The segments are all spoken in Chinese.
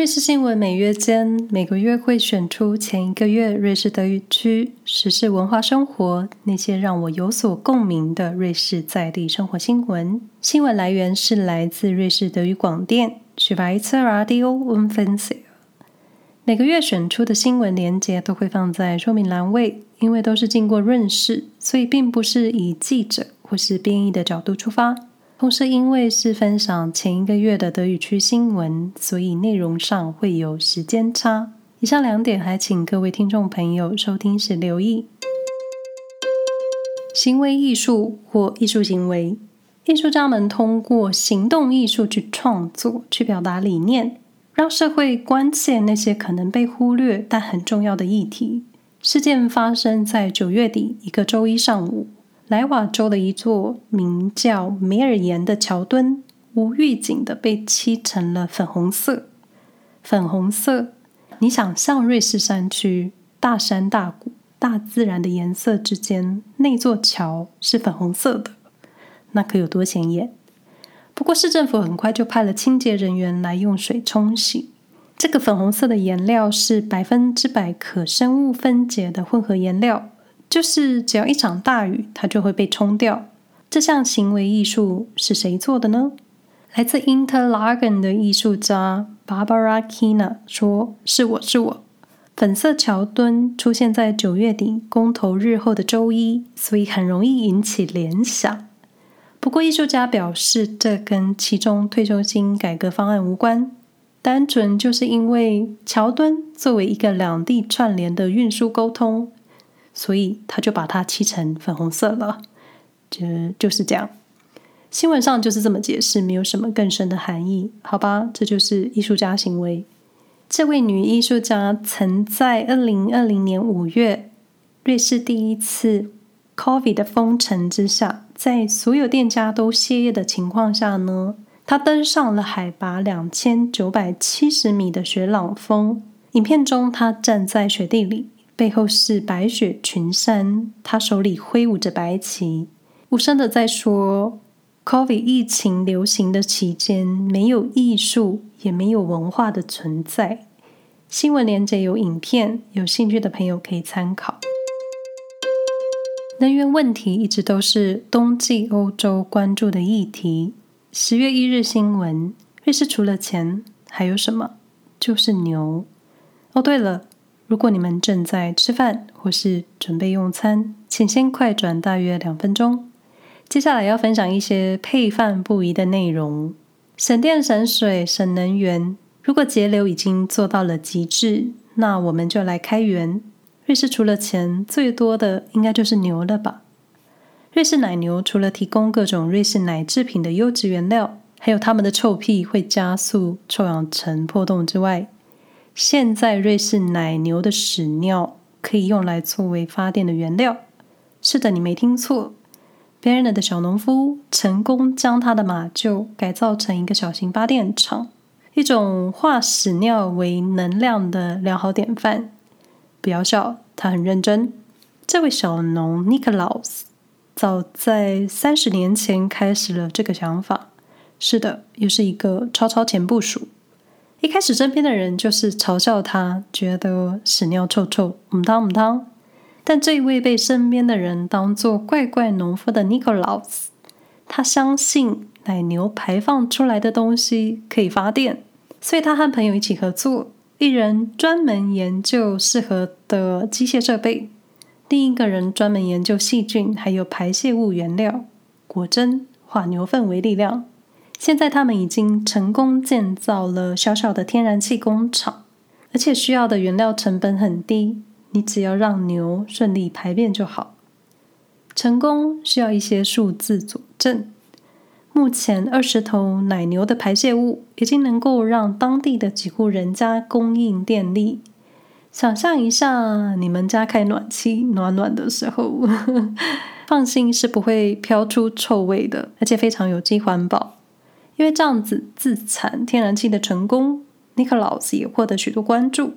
瑞士新闻每月间每个月会选出前一个月瑞士德语区时事文化生活那些让我有所共鸣的瑞士在地生活新闻。新闻来源是来自瑞士德语广电 Schweizer Radio u n f e n s i e。每个月选出的新闻连接都会放在说明栏位，因为都是经过润饰，所以并不是以记者或是编译的角度出发。同时，因为是分享前一个月的德语区新闻，所以内容上会有时间差。以上两点，还请各位听众朋友收听时留意。行为艺术或艺术行为，艺术家们通过行动艺术去创作，去表达理念，让社会关切那些可能被忽略但很重要的议题。事件发生在九月底一个周一上午。莱瓦州的一座名叫梅尔岩的桥墩，无预警的被漆成了粉红色。粉红色，你想象瑞士山区大山大谷、大自然的颜色之间，那座桥是粉红色的，那可有多显眼？不过市政府很快就派了清洁人员来用水冲洗。这个粉红色的颜料是百分之百可生物分解的混合颜料。就是只要一场大雨，它就会被冲掉。这项行为艺术是谁做的呢？来自 Interlaken 的艺术家 Barbara Kina 说：“是我是我。”粉色桥墩出现在九月底公投日后的周一，所以很容易引起联想。不过艺术家表示，这跟其中退休金改革方案无关，单纯就是因为桥墩作为一个两地串联的运输沟通。所以他就把它漆成粉红色了，就就是这样。新闻上就是这么解释，没有什么更深的含义，好吧？这就是艺术家行为。这位女艺术家曾在二零二零年五月，瑞士第一次 COVID 的封城之下，在所有店家都歇业的情况下呢，她登上了海拔两千九百七十米的雪朗峰。影片中，她站在雪地里。背后是白雪群山，他手里挥舞着白旗，无声的在说：“COVID 疫情流行的期间，没有艺术，也没有文化的存在。”新闻连结有影片，有兴趣的朋友可以参考。能源问题一直都是冬季欧洲关注的议题。十月一日新闻：瑞士除了钱还有什么？就是牛。哦，对了。如果你们正在吃饭或是准备用餐，请先快转大约两分钟。接下来要分享一些配饭不宜的内容，省电、省水、省能源。如果节流已经做到了极致，那我们就来开源。瑞士除了钱最多的，应该就是牛了吧？瑞士奶牛除了提供各种瑞士奶制品的优质原料，还有它们的臭屁会加速臭氧层破洞之外。现在瑞士奶牛的屎尿可以用来作为发电的原料。是的，你没听错 b e r n a 的小农夫成功将他的马厩改造成一个小型发电厂，一种化屎尿为能量的良好典范。不要笑，他很认真。这位小农 Nicholas 早在三十年前开始了这个想法。是的，又是一个超超前部署。一开始，身边的人就是嘲笑他，觉得屎尿臭臭，母汤母汤。但这一位被身边的人当做怪怪农夫的 Nikolaus，他相信奶牛排放出来的东西可以发电，所以他和朋友一起合作，一人专门研究适合的机械设备，另一个人专门研究细菌还有排泄物原料。果真，化牛粪为力量。现在他们已经成功建造了小小的天然气工厂，而且需要的原料成本很低，你只要让牛顺利排便就好。成功需要一些数字佐证。目前二十头奶牛的排泄物已经能够让当地的几户人家供应电力。想象一下，你们家开暖气，暖暖的时候，放心是不会飘出臭味的，而且非常有机环保。因为这样子自产天然气的成功，Nikolaus 也获得许多关注，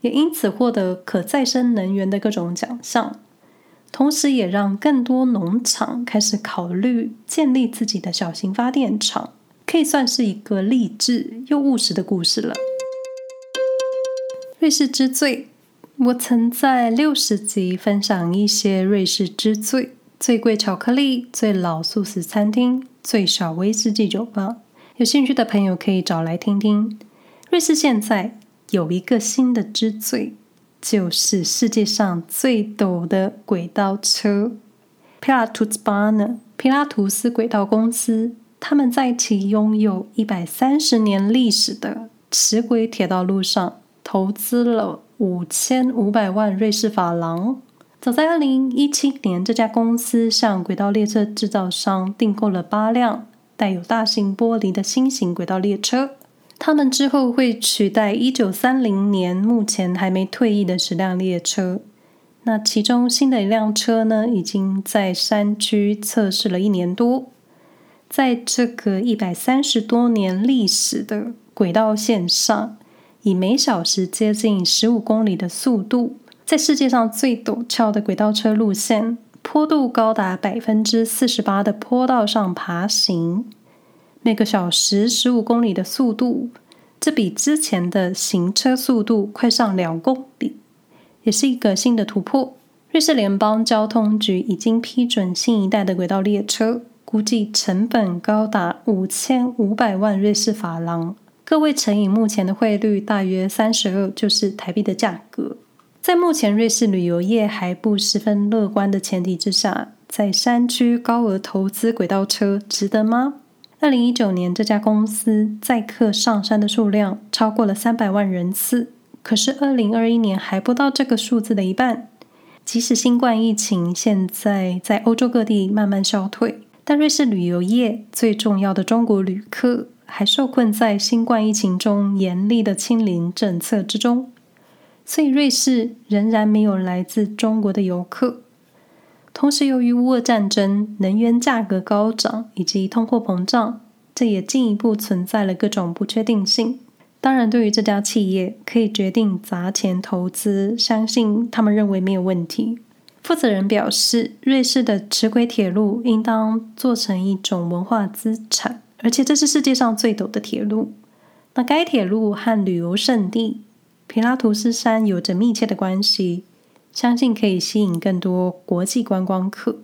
也因此获得可再生能源的各种奖项，同时也让更多农场开始考虑建立自己的小型发电厂，可以算是一个励志又务实的故事了。瑞士之最，我曾在六十集分享一些瑞士之最：最贵巧克力、最老素食餐厅、最小威士忌酒吧。有兴趣的朋友可以找来听听。瑞士现在有一个新的之最，就是世界上最陡的轨道车。皮拉图斯巴呢？皮拉图斯轨道公司，他们在其拥有一百三十年历史的齿轨铁道路上投资了五千五百万瑞士法郎。早在二零一七年，这家公司向轨道列车制造商订购了八辆带有大型玻璃的新型轨道列车。他们之后会取代一九三零年目前还没退役的十辆列车。那其中新的一辆车呢，已经在山区测试了一年多，在这个一百三十多年历史的轨道线上，以每小时接近十五公里的速度，在世界上最陡峭的轨道车路线，坡度高达百分之四十八的坡道上爬行，每个小时十五公里的速度，这比之前的行车速度快上两公里。也是一个新的突破。瑞士联邦交通局已经批准新一代的轨道列车，估计成本高达五千五百万瑞士法郎，各位乘以目前的汇率，大约三十二，就是台币的价格。在目前瑞士旅游业还不十分乐观的前提之下，在山区高额投资轨道车，值得吗？二零一九年，这家公司载客上山的数量超过了三百万人次。可是，二零二一年还不到这个数字的一半。即使新冠疫情现在在欧洲各地慢慢消退，但瑞士旅游业最重要的中国旅客还受困在新冠疫情中严厉的清零政策之中，所以瑞士仍然没有来自中国的游客。同时，由于乌俄战争、能源价格高涨以及通货膨胀，这也进一步存在了各种不确定性。当然，对于这家企业可以决定砸钱投资，相信他们认为没有问题。负责人表示，瑞士的齿轨铁路应当做成一种文化资产，而且这是世界上最陡的铁路。那该铁路和旅游胜地皮拉图斯山有着密切的关系，相信可以吸引更多国际观光客。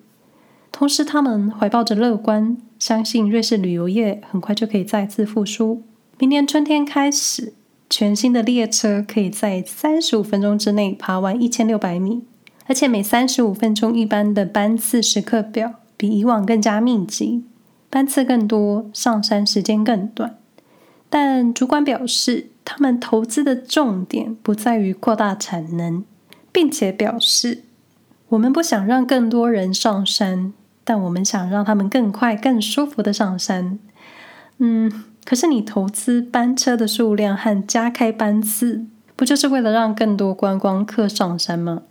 同时，他们怀抱着乐观，相信瑞士旅游业很快就可以再次复苏。明年春天开始，全新的列车可以在三十五分钟之内爬完一千六百米，而且每三十五分钟一班的班次时刻表比以往更加密集，班次更多，上山时间更短。但主管表示，他们投资的重点不在于扩大产能，并且表示，我们不想让更多人上山，但我们想让他们更快、更舒服的上山。嗯。可是，你投资班车的数量和加开班次，不就是为了让更多观光客上山吗？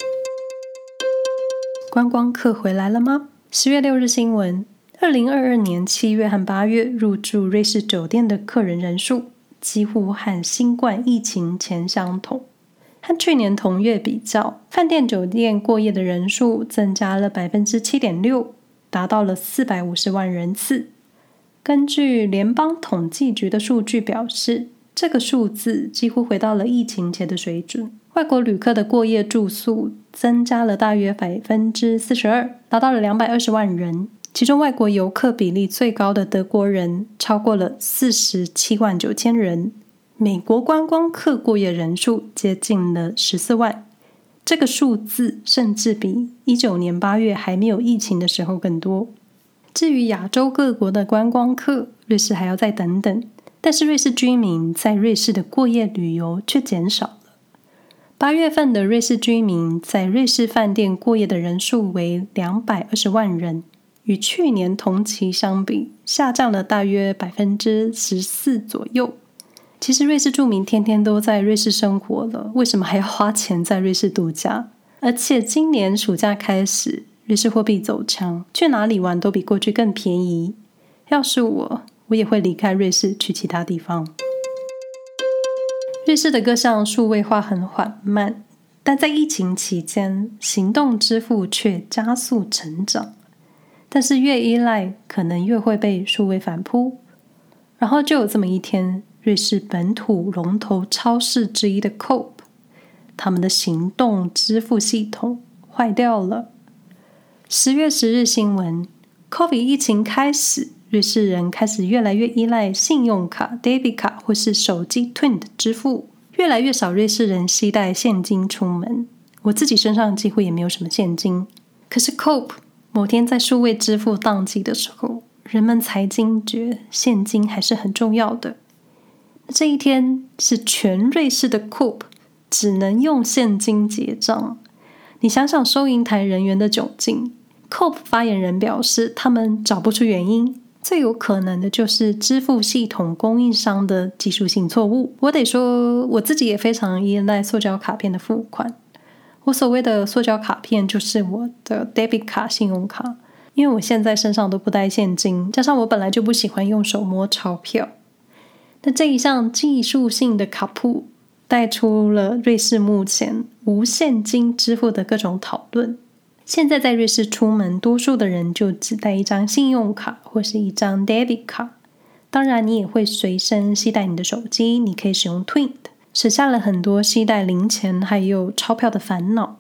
观光客回来了吗？十月六日新闻：二零二二年七月和八月入住瑞士酒店的客人人数几乎和新冠疫情前相同。和去年同月比较，饭店酒店过夜的人数增加了百分之七点六，达到了四百五十万人次。根据联邦统计局的数据表示，这个数字几乎回到了疫情前的水准。外国旅客的过夜住宿增加了大约百分之四十二，达到了两百二十万人。其中，外国游客比例最高的德国人超过了四十七万九千人。美国观光客过夜人数接近了十四万，这个数字甚至比一九年八月还没有疫情的时候更多。至于亚洲各国的观光客，瑞士还要再等等。但是瑞士居民在瑞士的过夜旅游却减少了。八月份的瑞士居民在瑞士饭店过夜的人数为两百二十万人，与去年同期相比下降了大约百分之十四左右。其实瑞士住民天天都在瑞士生活了，为什么还要花钱在瑞士度假？而且今年暑假开始。瑞士货币走强，去哪里玩都比过去更便宜。要是我，我也会离开瑞士去其他地方。瑞士的各项数位化很缓慢，但在疫情期间，行动支付却加速成长。但是越依赖，可能越会被数位反扑。然后就有这么一天，瑞士本土龙头超市之一的 Coop 他们的行动支付系统坏掉了。十月十日新闻：COVID 疫情开始，瑞士人开始越来越依赖信用卡、debit 卡或是手机 TWINT 支付，越来越少瑞士人携带现金出门。我自己身上几乎也没有什么现金。可是 COPE 某天在数位支付当机的时候，人们才惊觉现金还是很重要的。这一天是全瑞士的 coop 只能用现金结账。你想想收银台人员的窘境。coop 发言人表示，他们找不出原因，最有可能的就是支付系统供应商的技术性错误。我得说，我自己也非常依赖塑胶卡片的付款。我所谓的塑胶卡片，就是我的 debit 卡、信用卡，因为我现在身上都不带现金，加上我本来就不喜欢用手摸钞票。那这一项技术性的卡铺，带出了瑞士目前无现金支付的各种讨论。现在在瑞士出门，多数的人就只带一张信用卡或是一张 debit 卡。当然，你也会随身携带你的手机，你可以使用 TWINT。省下了很多携带零钱还有钞票的烦恼。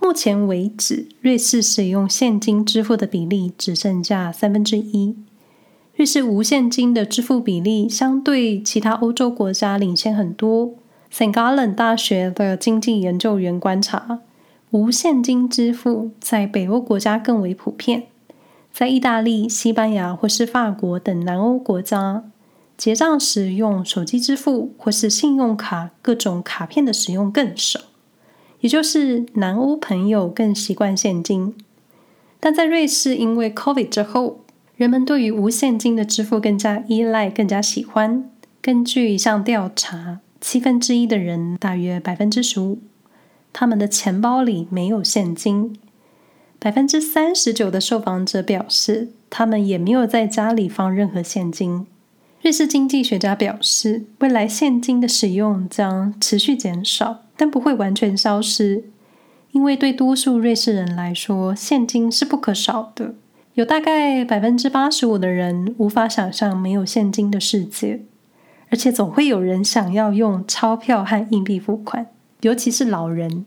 目前为止，瑞士使用现金支付的比例只剩下三分之一。瑞士无现金的支付比例相对其他欧洲国家领先很多。St. Gallen 大学的经济研究员观察，无现金支付在北欧国家更为普遍，在意大利、西班牙或是法国等南欧国家。结账时用手机支付或是信用卡各种卡片的使用更少，也就是南欧朋友更习惯现金。但在瑞士，因为 COVID 之后，人们对于无现金的支付更加依赖，更加喜欢。根据一项调查，七分之一的人，大约百分之十五，他们的钱包里没有现金。百分之三十九的受访者表示，他们也没有在家里放任何现金。瑞士经济学家表示，未来现金的使用将持续减少，但不会完全消失，因为对多数瑞士人来说，现金是不可少的。有大概百分之八十五的人无法想象没有现金的世界，而且总会有人想要用钞票和硬币付款，尤其是老人。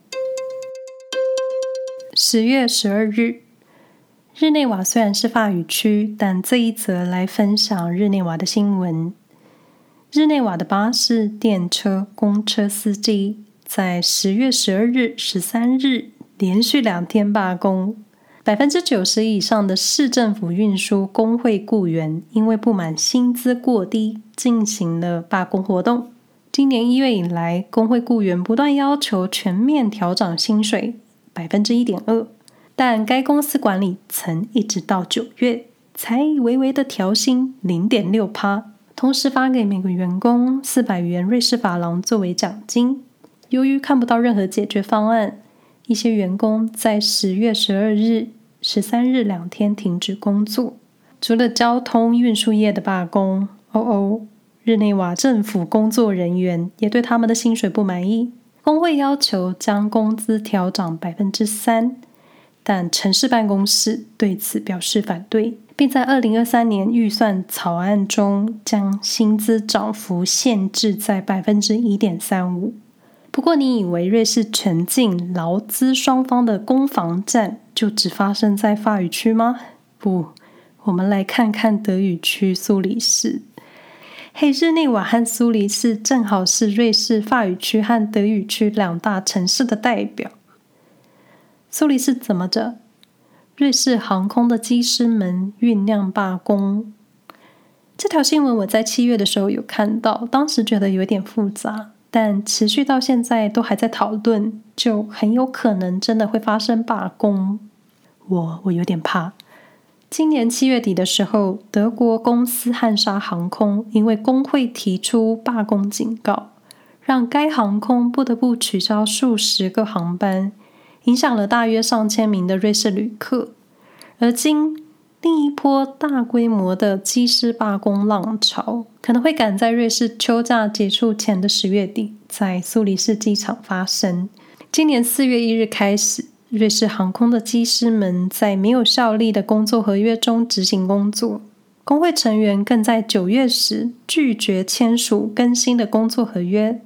十月十二日。日内瓦虽然是法语区，但这一则来分享日内瓦的新闻。日内瓦的巴士、电车、公车司机在十月十二日、十三日连续两天罢工。百分之九十以上的市政府运输工会雇员因为不满薪资过低，进行了罢工活动。今年一月以来，工会雇员不断要求全面调涨薪水百分之一点二。但该公司管理层一直到九月才微微的调薪零点六趴，同时发给每个员工四百元瑞士法郎作为奖金。由于看不到任何解决方案，一些员工在十月十二日、十三日两天停止工作。除了交通运输业的罢工，哦哦，日内瓦政府工作人员也对他们的薪水不满意，工会要求将工资调涨百分之三。但城市办公室对此表示反对，并在二零二三年预算草案中将薪资涨幅限制在百分之一点三五。不过，你以为瑞士全境劳资双方的攻防战就只发生在法语区吗？不，我们来看看德语区苏黎世。嘿，日内瓦和苏黎世正好是瑞士法语区和德语区两大城市的代表。苏黎世怎么着？瑞士航空的机师们酝酿罢工。这条新闻我在七月的时候有看到，当时觉得有点复杂，但持续到现在都还在讨论，就很有可能真的会发生罢工。我我有点怕。今年七月底的时候，德国公司汉莎航空因为工会提出罢工警告，让该航空不得不取消数十个航班。影响了大约上千名的瑞士旅客，而今另一波大规模的机师罢工浪潮可能会赶在瑞士秋假结束前的十月底，在苏黎世机场发生。今年四月一日开始，瑞士航空的机师们在没有效力的工作合约中执行工作，工会成员更在九月时拒绝签署更新的工作合约。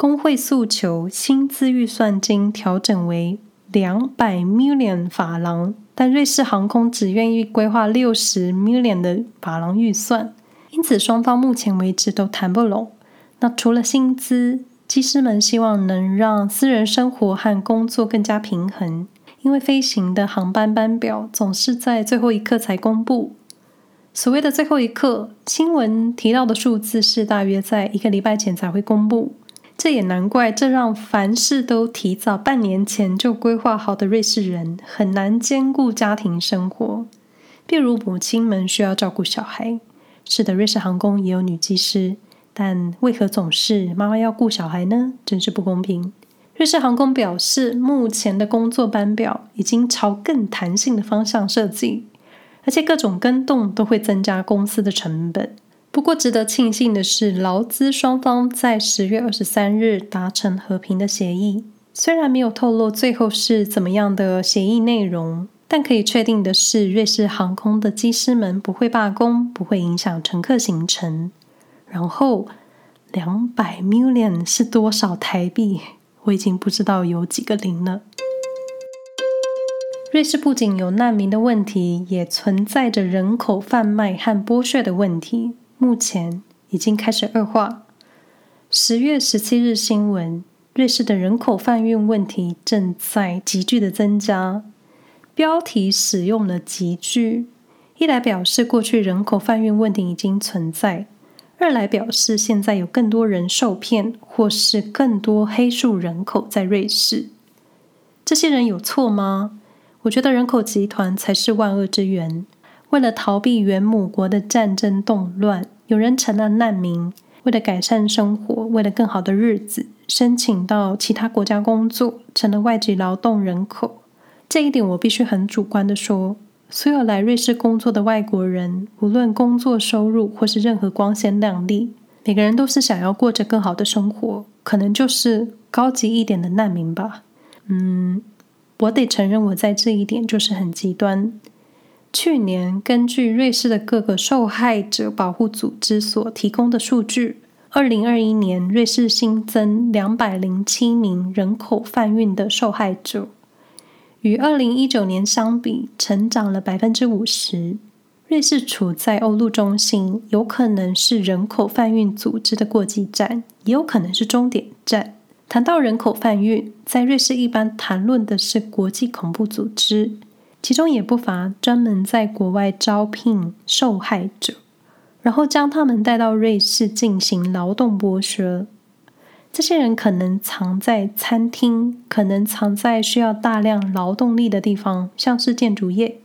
工会诉求薪资预算金调整为两百 million 法郎，但瑞士航空只愿意规划六十 million 的法郎预算，因此双方目前为止都谈不拢。那除了薪资，机师们希望能让私人生活和工作更加平衡，因为飞行的航班班表总是在最后一刻才公布。所谓的最后一刻，新闻提到的数字是大约在一个礼拜前才会公布。这也难怪，这让凡事都提早半年前就规划好的瑞士人很难兼顾家庭生活。比如母亲们需要照顾小孩，是的，瑞士航空也有女机师。但为何总是妈妈要顾小孩呢？真是不公平。瑞士航空表示，目前的工作班表已经朝更弹性的方向设计，而且各种更动都会增加公司的成本。不过，值得庆幸的是，劳资双方在十月二十三日达成和平的协议。虽然没有透露最后是怎么样的协议内容，但可以确定的是，瑞士航空的机师们不会罢工，不会影响乘客行程。然后，两百 million 是多少台币？我已经不知道有几个零了。瑞士不仅有难民的问题，也存在着人口贩卖和剥削的问题，目前已经开始恶化。十月十七日新闻，瑞士的人口贩运问题正在急剧的增加。标题使用了急剧，一来表示过去人口贩运问题已经存在。二来表示，现在有更多人受骗，或是更多黑数人口在瑞士。这些人有错吗？我觉得人口集团才是万恶之源。为了逃避原母国的战争动乱，有人成了难民；为了改善生活，为了更好的日子，申请到其他国家工作，成了外籍劳动人口。这一点我必须很主观地说。所有来瑞士工作的外国人，无论工作收入或是任何光鲜亮丽，每个人都是想要过着更好的生活，可能就是高级一点的难民吧。嗯，我得承认，我在这一点就是很极端。去年根据瑞士的各个受害者保护组织所提供的数据，二零二一年瑞士新增两百零七名人口贩运的受害者。与二零一九年相比，成长了百分之五十。瑞士处在欧陆中心，有可能是人口贩运组织的过继站，也有可能是终点站。谈到人口贩运，在瑞士一般谈论的是国际恐怖组织，其中也不乏专门在国外招聘受害者，然后将他们带到瑞士进行劳动剥削。这些人可能藏在餐厅，可能藏在需要大量劳动力的地方，像是建筑业，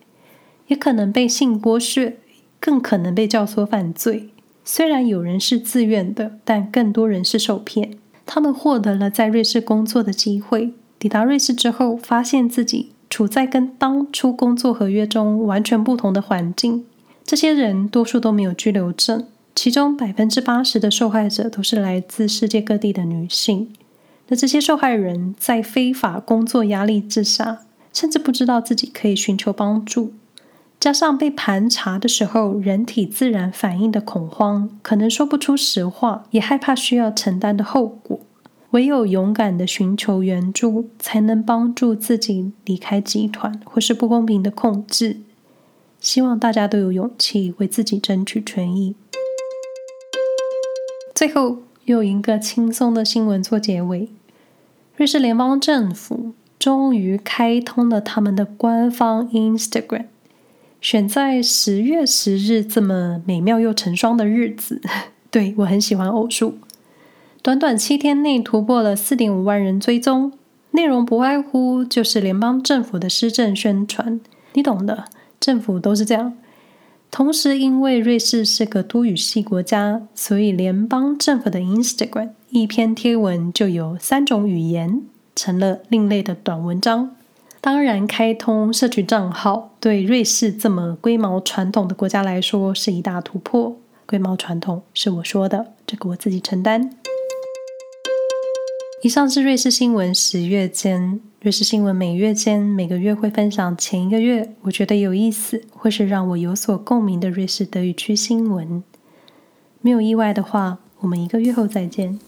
也可能被性剥削，更可能被教唆犯罪。虽然有人是自愿的，但更多人是受骗。他们获得了在瑞士工作的机会，抵达瑞士之后，发现自己处在跟当初工作合约中完全不同的环境。这些人多数都没有居留证。其中百分之八十的受害者都是来自世界各地的女性。那这些受害人在非法工作压力之下，甚至不知道自己可以寻求帮助，加上被盘查的时候，人体自然反应的恐慌，可能说不出实话，也害怕需要承担的后果。唯有勇敢的寻求援助，才能帮助自己离开集团或是不公平的控制。希望大家都有勇气为自己争取权益。最后，又一个轻松的新闻做结尾。瑞士联邦政府终于开通了他们的官方 Instagram，选在十月十日这么美妙又成双的日子。对，我很喜欢偶数，短短七天内突破了四点五万人追踪，内容不外乎就是联邦政府的施政宣传，你懂的，政府都是这样。同时，因为瑞士是个多语系国家，所以联邦政府的 Instagram 一篇贴文就有三种语言，成了另类的短文章。当然，开通社群账号对瑞士这么龟毛传统的国家来说是一大突破。龟毛传统是我说的，这个我自己承担。以上是瑞士新闻十月间。瑞士新闻每月间每个月会分享前一个月我觉得有意思或是让我有所共鸣的瑞士德语区新闻。没有意外的话，我们一个月后再见。